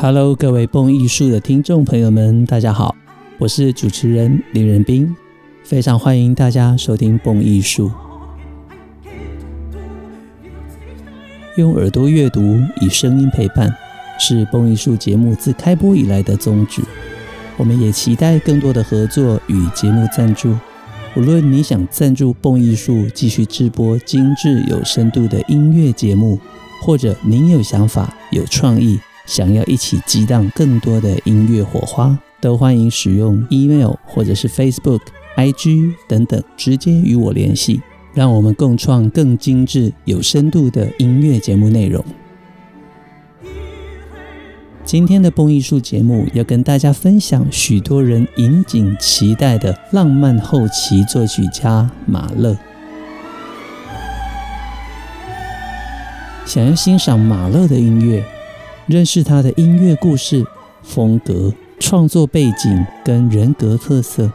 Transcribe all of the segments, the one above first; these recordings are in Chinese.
Hello，各位蹦艺术的听众朋友们，大家好，我是主持人林仁斌，非常欢迎大家收听蹦艺术。用耳朵阅读，以声音陪伴，是蹦艺术节目自开播以来的宗旨。我们也期待更多的合作与节目赞助。无论你想赞助蹦艺术继续制播精致有深度的音乐节目，或者您有想法、有创意，想要一起激荡更多的音乐火花，都欢迎使用 email 或者是 Facebook、IG 等等，直接与我联系，让我们共创更精致、有深度的音乐节目内容。今天的蹦艺术节目要跟大家分享许多人引颈期待的浪漫后期作曲家马勒。想要欣赏马勒的音乐，认识他的音乐故事、风格、创作背景跟人格特色，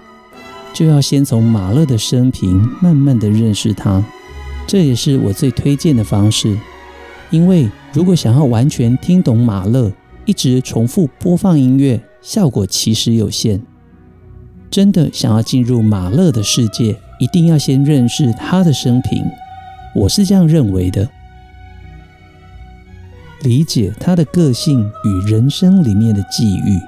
就要先从马勒的生平慢慢的认识他。这也是我最推荐的方式，因为如果想要完全听懂马勒，一直重复播放音乐，效果其实有限。真的想要进入马勒的世界，一定要先认识他的生平。我是这样认为的。理解他的个性与人生里面的际遇，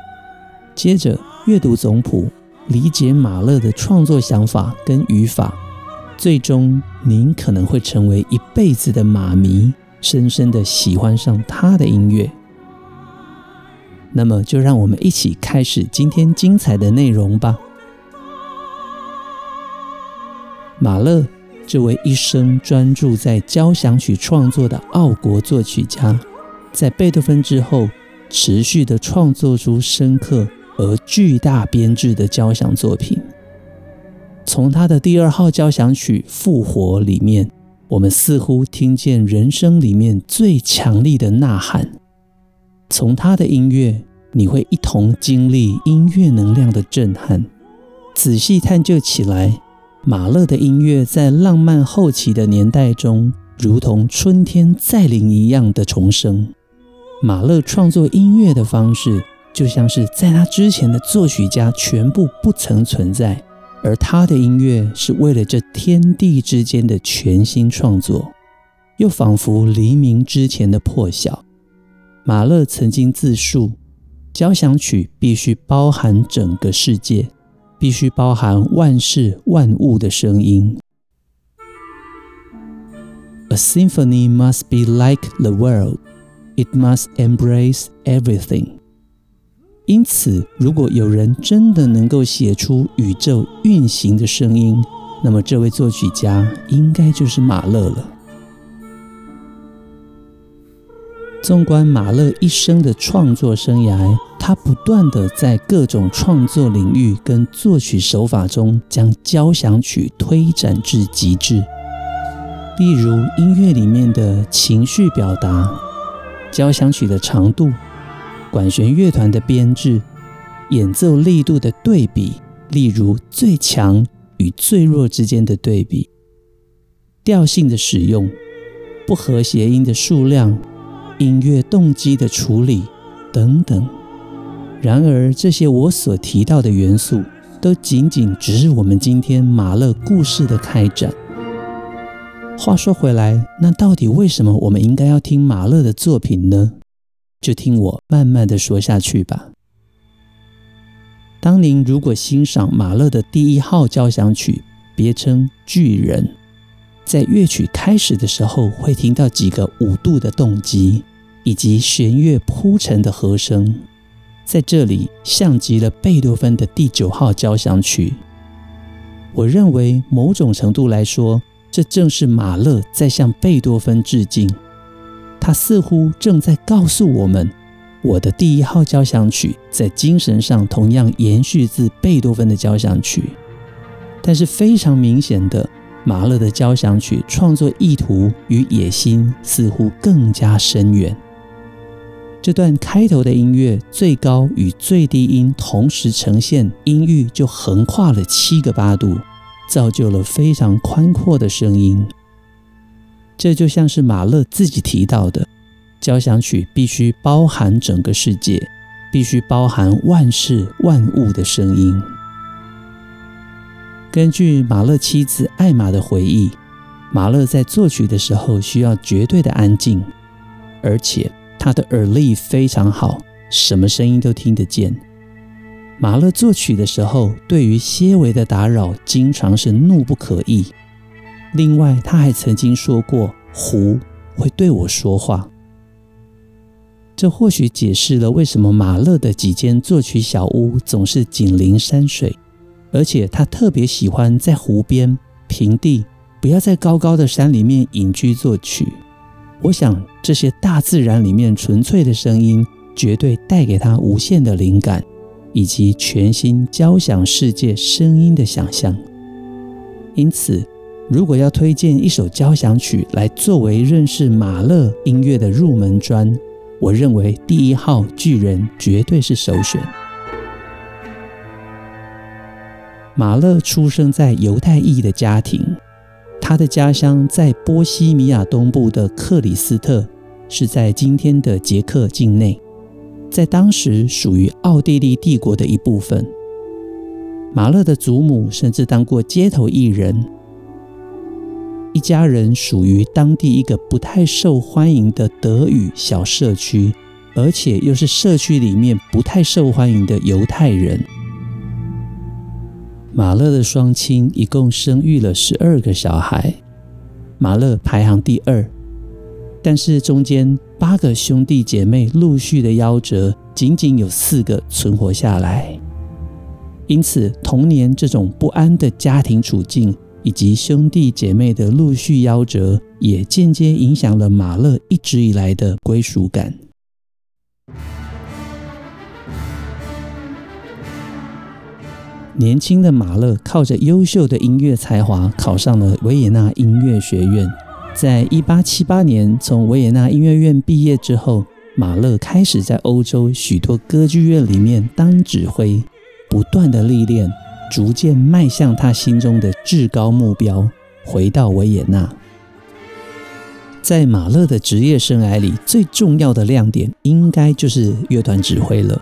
接着阅读总谱，理解马勒的创作想法跟语法，最终您可能会成为一辈子的马迷，深深的喜欢上他的音乐。那么，就让我们一起开始今天精彩的内容吧。马勒这位一生专注在交响曲创作的奥国作曲家。在贝多芬之后，持续的创作出深刻而巨大编制的交响作品。从他的第二号交响曲《复活》里面，我们似乎听见人生里面最强力的呐喊。从他的音乐，你会一同经历音乐能量的震撼。仔细探究起来，马勒的音乐在浪漫后期的年代中，如同春天再临一样的重生。马勒创作音乐的方式，就像是在他之前的作曲家全部不曾存在，而他的音乐是为了这天地之间的全新创作，又仿佛黎明之前的破晓。马勒曾经自述，交响曲必须包含整个世界，必须包含万事万物的声音。A symphony must be like the world. It must embrace everything。因此，如果有人真的能够写出宇宙运行的声音，那么这位作曲家应该就是马勒了。纵观马勒一生的创作生涯，他不断地在各种创作领域跟作曲手法中将交响曲推展至极致。例如，音乐里面的情绪表达。交响曲的长度、管弦乐团的编制、演奏力度的对比，例如最强与最弱之间的对比、调性的使用、不和谐音的数量、音乐动机的处理等等。然而，这些我所提到的元素，都仅仅只是我们今天马勒故事的开展。话说回来，那到底为什么我们应该要听马勒的作品呢？就听我慢慢的说下去吧。当您如果欣赏马勒的第一号交响曲，别称《巨人》，在乐曲开始的时候，会听到几个五度的动机，以及弦乐铺陈的和声，在这里像极了贝多芬的第九号交响曲。我认为某种程度来说，这正是马勒在向贝多芬致敬，他似乎正在告诉我们，我的第一号交响曲在精神上同样延续自贝多芬的交响曲，但是非常明显的，马勒的交响曲创作意图与野心似乎更加深远。这段开头的音乐，最高与最低音同时呈现，音域就横跨了七个八度。造就了非常宽阔的声音，这就像是马勒自己提到的，交响曲必须包含整个世界，必须包含万事万物的声音。根据马勒妻子艾玛的回忆，马勒在作曲的时候需要绝对的安静，而且他的耳力非常好，什么声音都听得见。马勒作曲的时候，对于些微的打扰，经常是怒不可遏。另外，他还曾经说过：“湖会对我说话。”这或许解释了为什么马勒的几间作曲小屋总是紧邻山水，而且他特别喜欢在湖边、平地，不要在高高的山里面隐居作曲。我想，这些大自然里面纯粹的声音，绝对带给他无限的灵感。以及全新交响世界声音的想象。因此，如果要推荐一首交响曲来作为认识马勒音乐的入门砖，我认为第一号巨人绝对是首选。马勒出生在犹太裔的家庭，他的家乡在波西米亚东部的克里斯特，是在今天的捷克境内。在当时属于奥地利帝国的一部分。马勒的祖母甚至当过街头艺人。一家人属于当地一个不太受欢迎的德语小社区，而且又是社区里面不太受欢迎的犹太人。马勒的双亲一共生育了十二个小孩，马勒排行第二。但是中间八个兄弟姐妹陆续的夭折，仅仅有四个存活下来。因此，童年这种不安的家庭处境，以及兄弟姐妹的陆续夭折，也间接影响了马勒一直以来的归属感。年轻的马勒靠着优秀的音乐才华，考上了维也纳音乐学院。在一八七八年从维也纳音乐院毕业之后，马勒开始在欧洲许多歌剧院里面当指挥，不断的历练，逐渐迈向他心中的至高目标，回到维也纳。在马勒的职业生涯里，最重要的亮点应该就是乐团指挥了。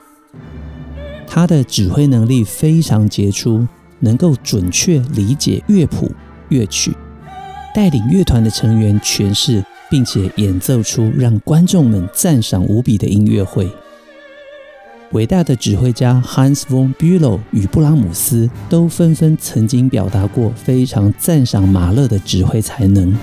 他的指挥能力非常杰出，能够准确理解乐谱、乐曲。带领乐团的成员诠释，并且演奏出让观众们赞赏无比的音乐会。伟大的指挥家 Hans von Bülow 与布拉姆斯都纷纷曾经表达过非常赞赏马勒的指挥才能。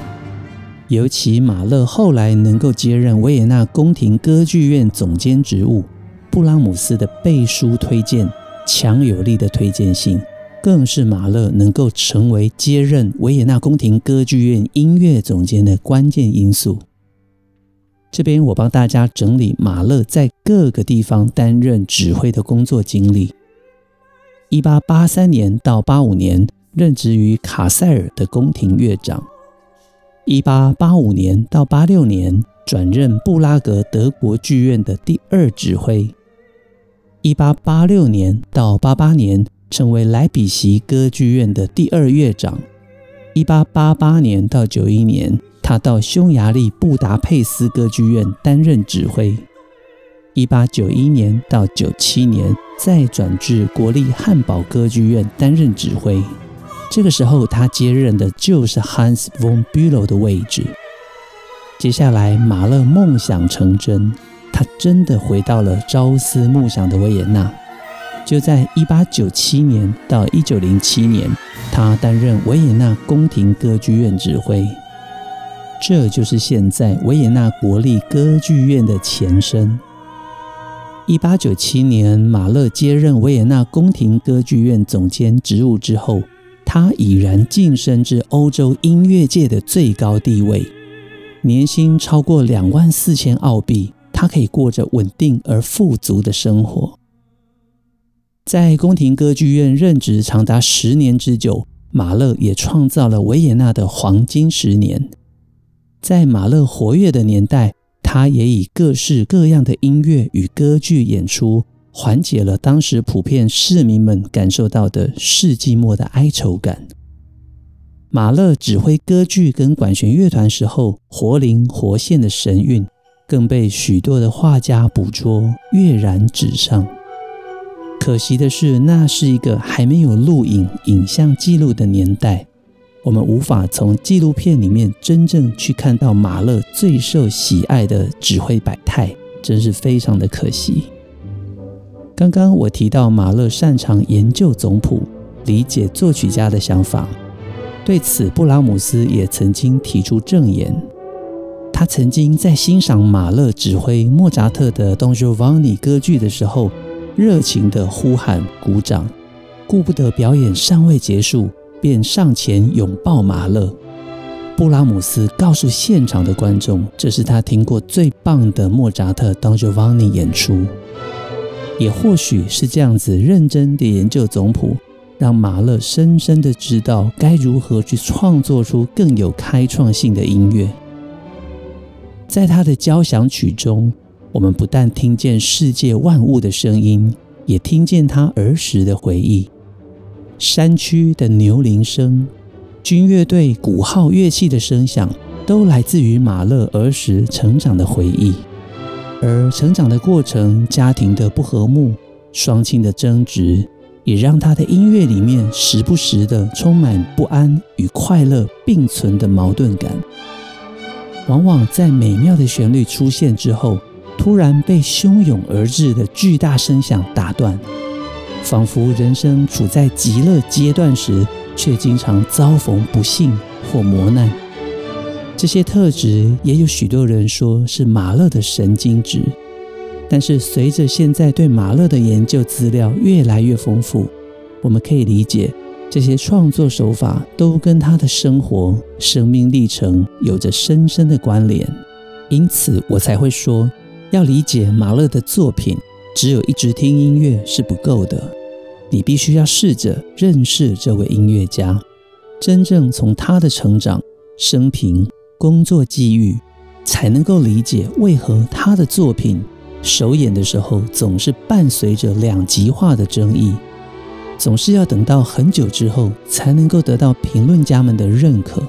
尤其马勒后来能够接任维也纳宫廷歌剧院总监职务，布拉姆斯的背书推荐，强有力的推荐信。更是马勒能够成为接任维也纳宫廷歌剧院音乐总监的关键因素。这边我帮大家整理马勒在各个地方担任指挥的工作经历。一八八三年到八五年任职于卡塞尔的宫廷乐长。一八八五年到八六年转任布拉格德国剧院的第二指挥。一八八六年到八八年。成为莱比锡歌剧院的第二乐长。一八八八年到九一年，他到匈牙利布达佩斯歌剧院担任指挥。一八九一年到九七年，再转至国立汉堡歌剧院担任指挥。这个时候，他接任的就是 Hans von Bülow 的位置。接下来，马勒梦想成真，他真的回到了朝思暮想的维也纳。就在一八九七年到一九零七年，他担任维也纳宫廷歌剧院指挥，这就是现在维也纳国立歌剧院的前身。一八九七年，马勒接任维也纳宫廷歌剧院总监职务之后，他已然晋升至欧洲音乐界的最高地位，年薪超过两万四千澳币，他可以过着稳定而富足的生活。在宫廷歌剧院任职长达十年之久，马勒也创造了维也纳的黄金十年。在马勒活跃的年代，他也以各式各样的音乐与歌剧演出，缓解了当时普遍市民们感受到的世纪末的哀愁感。马勒指挥歌剧跟管弦乐团时候，活灵活现的神韵，更被许多的画家捕捉，跃然纸上。可惜的是，那是一个还没有录影影像记录的年代，我们无法从纪录片里面真正去看到马勒最受喜爱的指挥百态，真是非常的可惜。刚刚我提到马勒擅长研究总谱，理解作曲家的想法，对此布拉姆斯也曾经提出证言。他曾经在欣赏马勒指挥莫扎特的《Don Giovanni》歌剧的时候，热情的呼喊、鼓掌，顾不得表演尚未结束，便上前拥抱马勒。布拉姆斯告诉现场的观众，这是他听过最棒的莫扎特《Don Giovanni》演出。也或许是这样子认真的研究总谱，让马勒深深的知道该如何去创作出更有开创性的音乐。在他的交响曲中，我们不但听见世界万物的声音，也听见他儿时的回忆。山区的牛铃声、军乐队鼓号乐器的声响，都来自于马勒儿时成长的回忆。而成长的过程、家庭的不和睦、双亲的争执，也让他的音乐里面时不时的充满不安与快乐并存的矛盾感。往往在美妙的旋律出现之后，突然被汹涌而至的巨大声响打断，仿佛人生处在极乐阶段时，却经常遭逢不幸或磨难。这些特质也有许多人说是马勒的神经质，但是随着现在对马勒的研究资料越来越丰富，我们可以理解。这些创作手法都跟他的生活、生命历程有着深深的关联，因此我才会说，要理解马勒的作品，只有一直听音乐是不够的，你必须要试着认识这位音乐家，真正从他的成长、生平、工作际遇，才能够理解为何他的作品首演的时候总是伴随着两极化的争议。总是要等到很久之后，才能够得到评论家们的认可。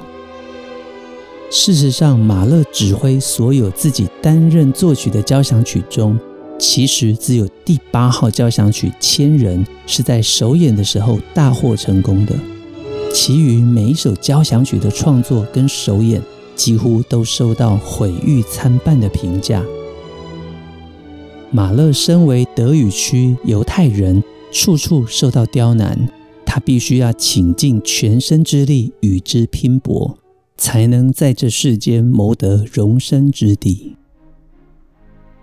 事实上，马勒指挥所有自己担任作曲的交响曲中，其实只有第八号交响曲《千人》是在首演的时候大获成功的，其余每一首交响曲的创作跟首演几乎都受到毁誉参半的评价。马勒身为德语区犹太人。处处受到刁难，他必须要倾尽全身之力与之拼搏，才能在这世间谋得容身之地。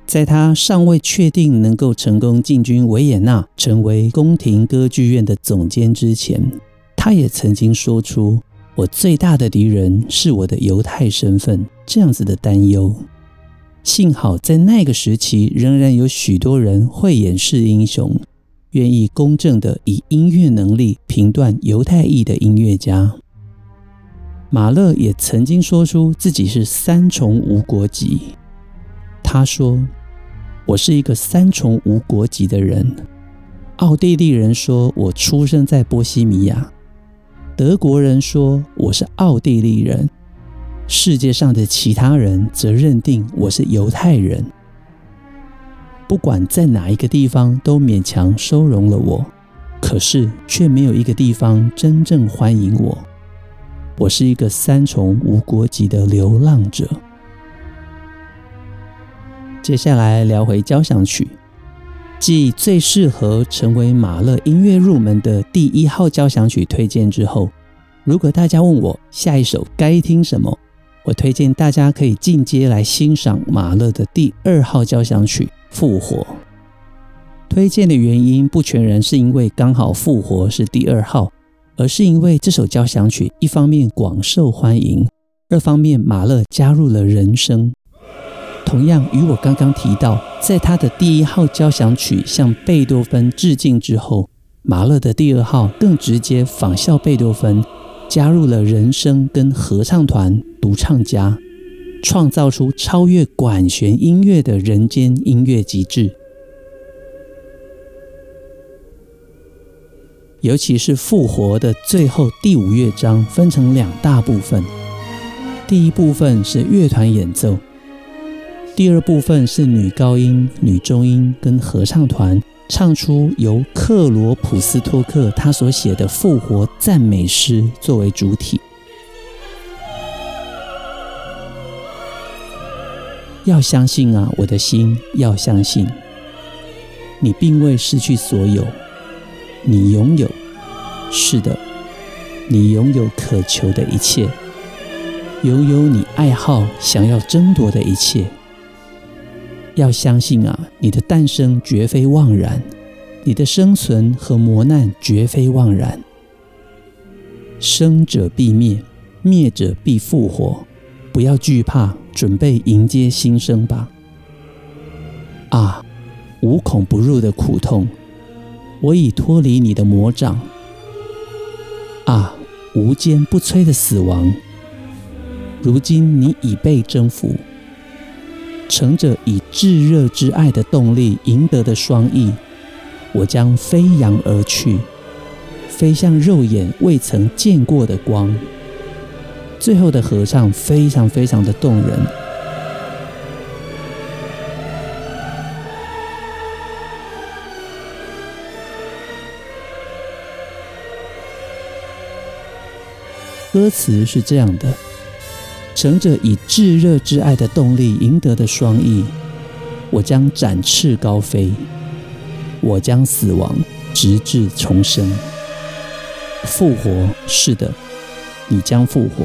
在他尚未确定能够成功进军维也纳，成为宫廷歌剧院的总监之前，他也曾经说出：“我最大的敌人是我的犹太身份。”这样子的担忧。幸好在那个时期，仍然有许多人慧眼识英雄。愿意公正的以音乐能力评断犹太裔的音乐家。马勒也曾经说出自己是三重无国籍。他说：“我是一个三重无国籍的人。奥地利人说我出生在波西米亚，德国人说我是奥地利人，世界上的其他人则认定我是犹太人。”不管在哪一个地方，都勉强收容了我，可是却没有一个地方真正欢迎我。我是一个三重无国籍的流浪者。接下来聊回交响曲，继最适合成为马勒音乐入门的第一号交响曲推荐之后，如果大家问我下一首该听什么，我推荐大家可以进阶来欣赏马勒的第二号交响曲。复活，推荐的原因不全然是因为刚好复活是第二号，而是因为这首交响曲一方面广受欢迎，二方面马勒加入了人声。同样与我刚刚提到，在他的第一号交响曲向贝多芬致敬之后，马勒的第二号更直接仿效贝多芬，加入了人声跟合唱团、独唱家。创造出超越管弦音乐的人间音乐极致，尤其是复活的最后第五乐章，分成两大部分。第一部分是乐团演奏，第二部分是女高音、女中音跟合唱团唱出由克罗普斯托克他所写的复活赞美诗作为主体。要相信啊，我的心，要相信，你并未失去所有，你拥有，是的，你拥有渴求的一切，拥有你爱好、想要争夺的一切。要相信啊，你的诞生绝非妄然，你的生存和磨难绝非妄然。生者必灭，灭者必复活。不要惧怕，准备迎接新生吧。啊，无孔不入的苦痛，我已脱离你的魔掌。啊，无坚不摧的死亡，如今你已被征服。乘着以炙热之爱的动力赢得的双翼，我将飞扬而去，飞向肉眼未曾见过的光。最后的合唱非常非常的动人。歌词是这样的。乘着以炙热之爱的动力赢得的双翼，我将展翅高飞，我将死亡直至重生，复活。是的，你将复活，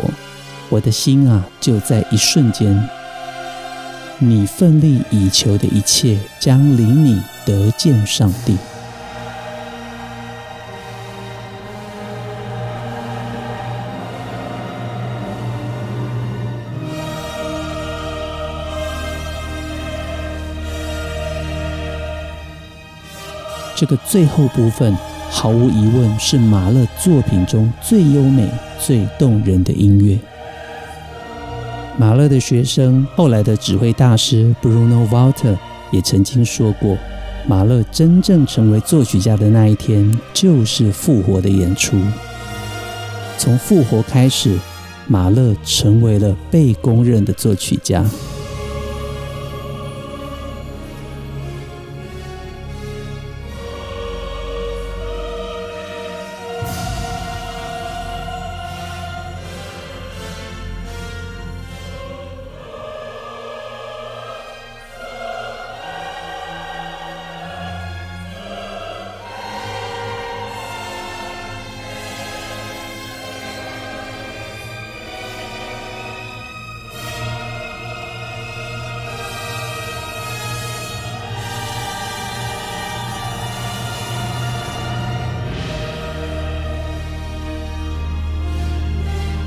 我的心啊，就在一瞬间。你奋力以求的一切，将领你得见上帝。这个最后部分，毫无疑问是马勒作品中最优美、最动人的音乐。马勒的学生，后来的指挥大师 Bruno Walter 也曾经说过，马勒真正成为作曲家的那一天，就是复活的演出。从复活开始，马勒成为了被公认的作曲家。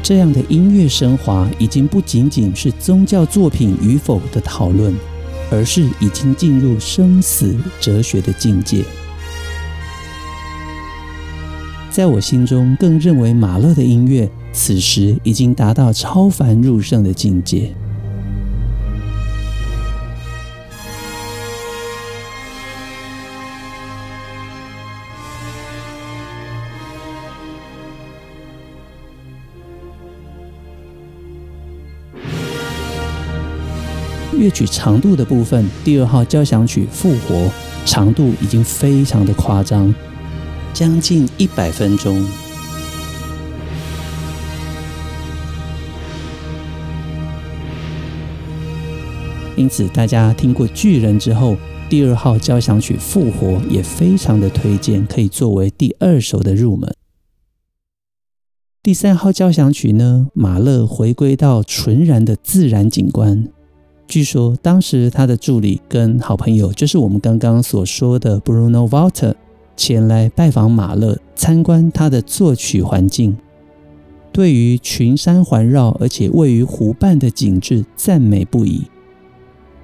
这样的音乐升华，已经不仅仅是宗教作品与否的讨论，而是已经进入生死哲学的境界。在我心中，更认为马勒的音乐此时已经达到超凡入圣的境界。乐曲长度的部分，第二号交响曲复活长度已经非常的夸张，将近一百分钟。因此，大家听过巨人之后，第二号交响曲复活也非常的推荐，可以作为第二首的入门。第三号交响曲呢，马勒回归到纯然的自然景观。据说当时他的助理跟好朋友，就是我们刚刚所说的 Bruno Walter，前来拜访马勒，参观他的作曲环境，对于群山环绕而且位于湖畔的景致赞美不已。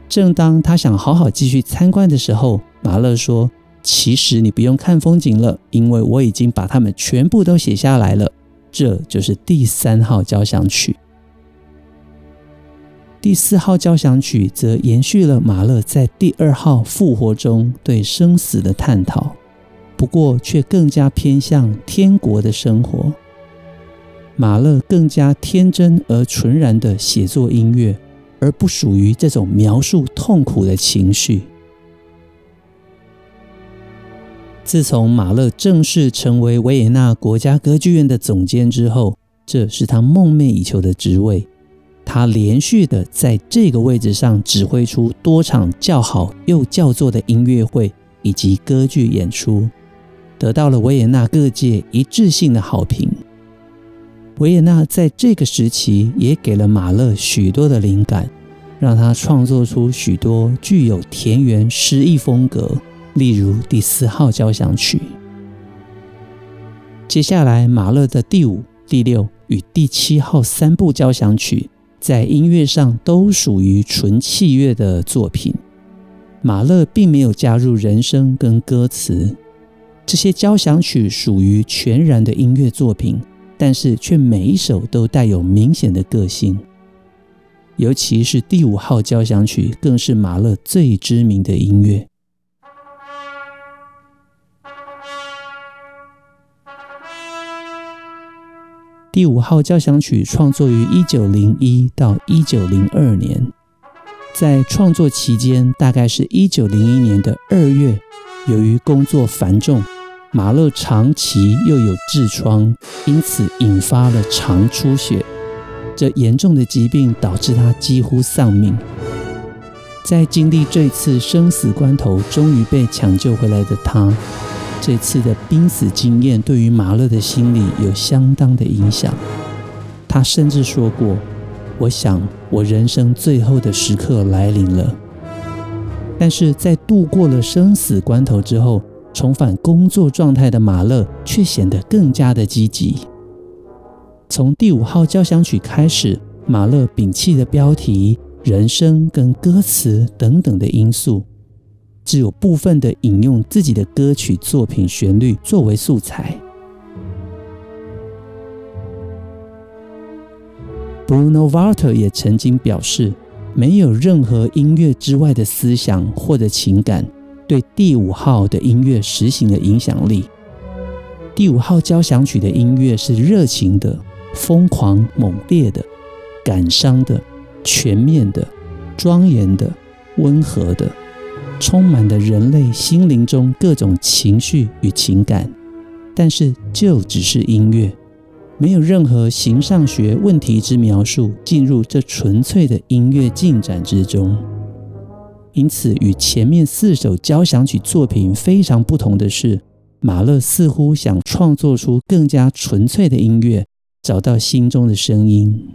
正当他想好好继续参观的时候，马勒说：“其实你不用看风景了，因为我已经把它们全部都写下来了。”这就是第三号交响曲。第四号交响曲则延续了马勒在第二号复活中对生死的探讨，不过却更加偏向天国的生活。马勒更加天真而纯然地写作音乐，而不属于这种描述痛苦的情绪。自从马勒正式成为维也纳国家歌剧院的总监之后，这是他梦寐以求的职位。他连续的在这个位置上指挥出多场叫好又叫座的音乐会以及歌剧演出，得到了维也纳各界一致性的好评。维也纳在这个时期也给了马勒许多的灵感，让他创作出许多具有田园诗意风格。例如第四号交响曲。接下来，马勒的第五、第六与第七号三部交响曲，在音乐上都属于纯器乐的作品。马勒并没有加入人声跟歌词，这些交响曲属于全然的音乐作品，但是却每一首都带有明显的个性。尤其是第五号交响曲，更是马勒最知名的音乐。第五号交响曲创作于一九零一到一九零二年，在创作期间，大概是一九零一年的二月，由于工作繁重，马勒长期又有痔疮，因此引发了肠出血。这严重的疾病导致他几乎丧命。在经历这次生死关头，终于被抢救回来的他。这次的濒死经验对于马勒的心理有相当的影响。他甚至说过：“我想我人生最后的时刻来临了。”但是在度过了生死关头之后，重返工作状态的马勒却显得更加的积极。从第五号交响曲开始，马勒摒弃的标题、人声跟歌词等等的因素。只有部分的引用自己的歌曲作品旋律作为素材。Bruno Walter 也曾经表示，没有任何音乐之外的思想或者情感对第五号的音乐实行了影响力。第五号交响曲的音乐是热情的、疯狂猛烈的、感伤的、全面的、庄严的、温和的。充满了人类心灵中各种情绪与情感，但是就只是音乐，没有任何形上学问题之描述进入这纯粹的音乐进展之中。因此，与前面四首交响曲作品非常不同的是，马勒似乎想创作出更加纯粹的音乐，找到心中的声音。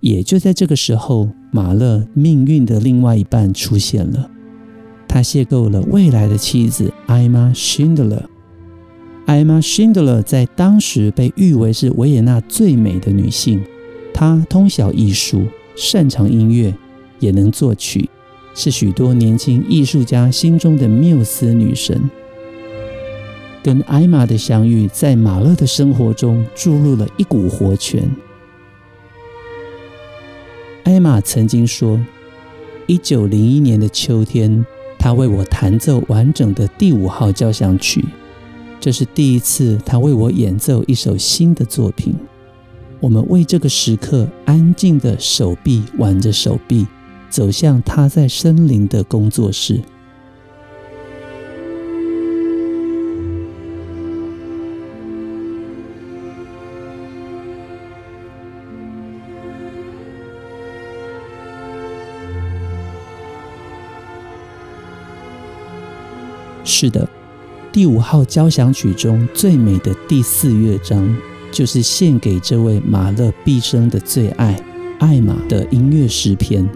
也就在这个时候，马勒命运的另外一半出现了。他邂逅了未来的妻子艾玛·辛德勒。艾玛·辛德勒在当时被誉为是维也纳最美的女性。她通晓艺术，擅长音乐，也能作曲，是许多年轻艺术家心中的缪斯女神。跟艾玛的相遇，在马勒的生活中注入了一股活泉。艾玛曾经说：“一九零一年的秋天。”他为我弹奏完整的第五号交响曲，这是第一次他为我演奏一首新的作品。我们为这个时刻安静的手臂挽着手臂，走向他在森林的工作室。是的，第五号交响曲中最美的第四乐章，就是献给这位马勒毕生的最爱艾玛的音乐诗篇。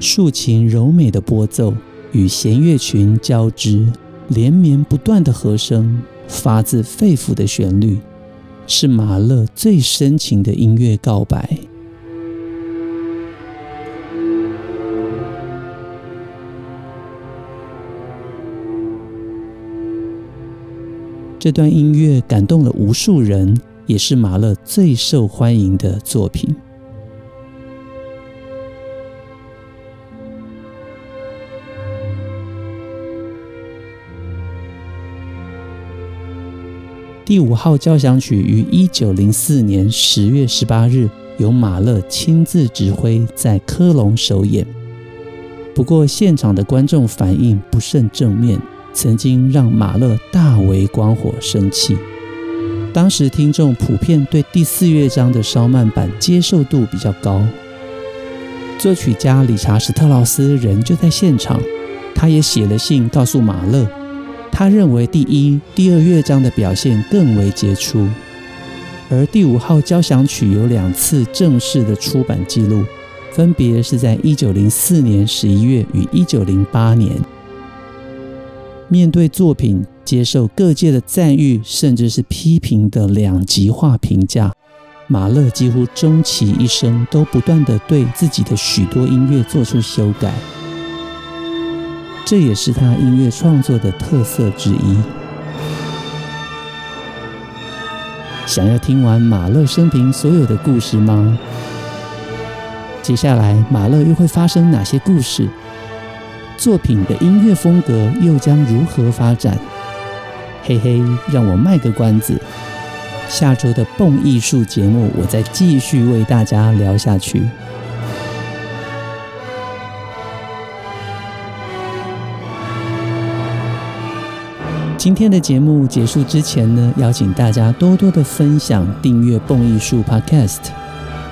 竖琴柔美的拨奏与弦乐群交织，连绵不断的和声，发自肺腑的旋律，是马勒最深情的音乐告白。这段音乐感动了无数人，也是马勒最受欢迎的作品。第五号交响曲于一九零四年十月十八日由马勒亲自指挥，在科隆首演。不过，现场的观众反应不甚正面，曾经让马勒大为光火生气。当时听众普遍对第四乐章的稍慢版接受度比较高。作曲家理查·史特劳斯人就在现场，他也写了信告诉马勒，他认为第一、第二乐章的表现更为杰出，而第五号交响曲有两次正式的出版记录，分别是在一九零四年十一月与一九零八年。面对作品接受各界的赞誉，甚至是批评的两极化评价，马勒几乎终其一生都不断地对自己的许多音乐做出修改，这也是他音乐创作的特色之一。想要听完马勒生平所有的故事吗？接下来马勒又会发生哪些故事？作品的音乐风格又将如何发展？嘿嘿，让我卖个关子，下周的蹦艺术节目，我再继续为大家聊下去。今天的节目结束之前呢，邀请大家多多的分享、订阅蹦艺术 Podcast。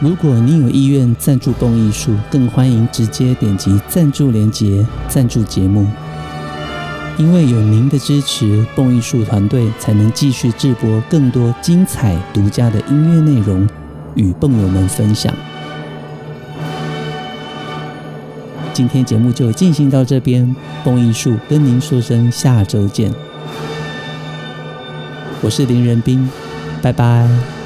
如果您有意愿赞助蹦艺术，更欢迎直接点击赞助连结赞助节目。因为有您的支持，蹦艺术团队才能继续制播更多精彩独家的音乐内容与蹦友们分享。今天节目就进行到这边，蹦艺术跟您说声下周见。我是林仁斌，拜拜。